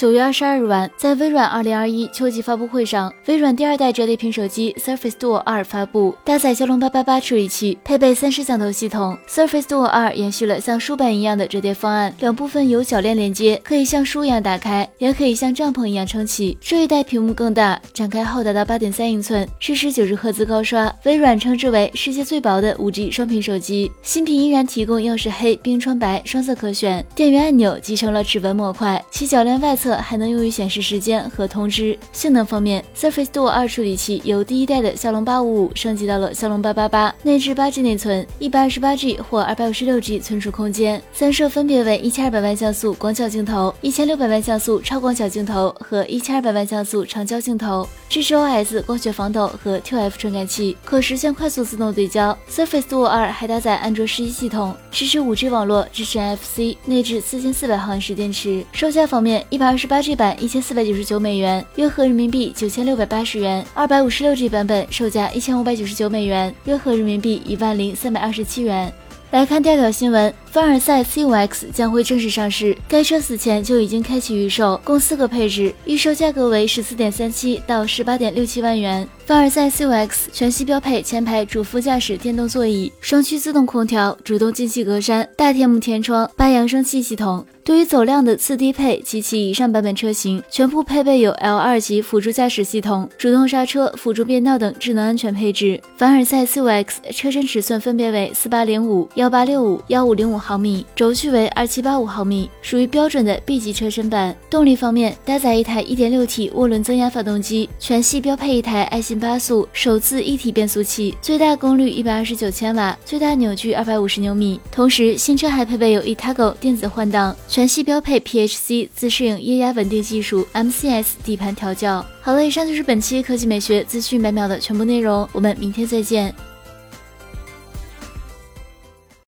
九月二十二日晚，在微软二零二一秋季发布会上，微软第二代折叠屏手机 Surface Duo 二发布，搭载骁龙八八八处理器，配备三摄像头系统。Surface Duo 二延续了像书本一样的折叠方案，两部分有铰链连接，可以像书一样打开，也可以像帐篷一样撑起。这一代屏幕更大，展开后达到八点三英寸，支持九十赫兹高刷，微软称之为世界最薄的五 G 双屏手机。新品依然提供曜石黑、冰川白双色可选，电源按钮集成了指纹模块，其铰链外侧。还能用于显示时间和通知。性能方面，Surface Duo 二处理器由第一代的骁龙八五五升级到了骁龙八八八，内置八 G 内存，一百二十八 G 或二百五十六 G 存储空间。三摄分别为一千二百万像素广角镜头、一千六百万像素超广角镜头和一千二百万像素长焦镜头，支持 OS 光学防抖和 ToF 传感器，可实现快速自动对焦。Surface Duo 二还搭载安卓十一系统，支持五 G 网络，支持 NFC，内置四千四百毫安时电池。售价方面，一百二十八 G 版一千四百九十九美元，约合人民币九千六百八十元；二百五十六 G 版本售价一千五百九十九美元，约合人民币一万零三百二十七元。来看第二条新闻，凡尔赛 C5X 将会正式上市。该车此前就已经开启预售，共四个配置，预售价格为十四点三七到十八点六七万元。凡尔赛 C5X 全系标配前排主副驾驶电动座椅、双区自动空调、主动进气格栅、大天幕天窗、八扬声器系统。对于走量的次低配及其以上版本车型，全部配备有 L2 级辅助驾驶系统、主动刹车、辅助变道等智能安全配置。凡尔赛 C5X 车身尺寸分别为四八零五、幺八六五、幺五零五毫米，轴距为二七八五毫米，属于标准的 B 级车身版。动力方面，搭载一台一点六 T 涡轮增压发动机，全系标配一台爱信八速手自一体变速器，最大功率一百二十九千瓦，最大扭矩二百五十牛米。同时，新车还配备有 eToggle 电子换挡。全系标配 PHC 自适应液压稳定技术，MCS 底盘调教。好了，以上就是本期科技美学资讯百秒的全部内容，我们明天再见。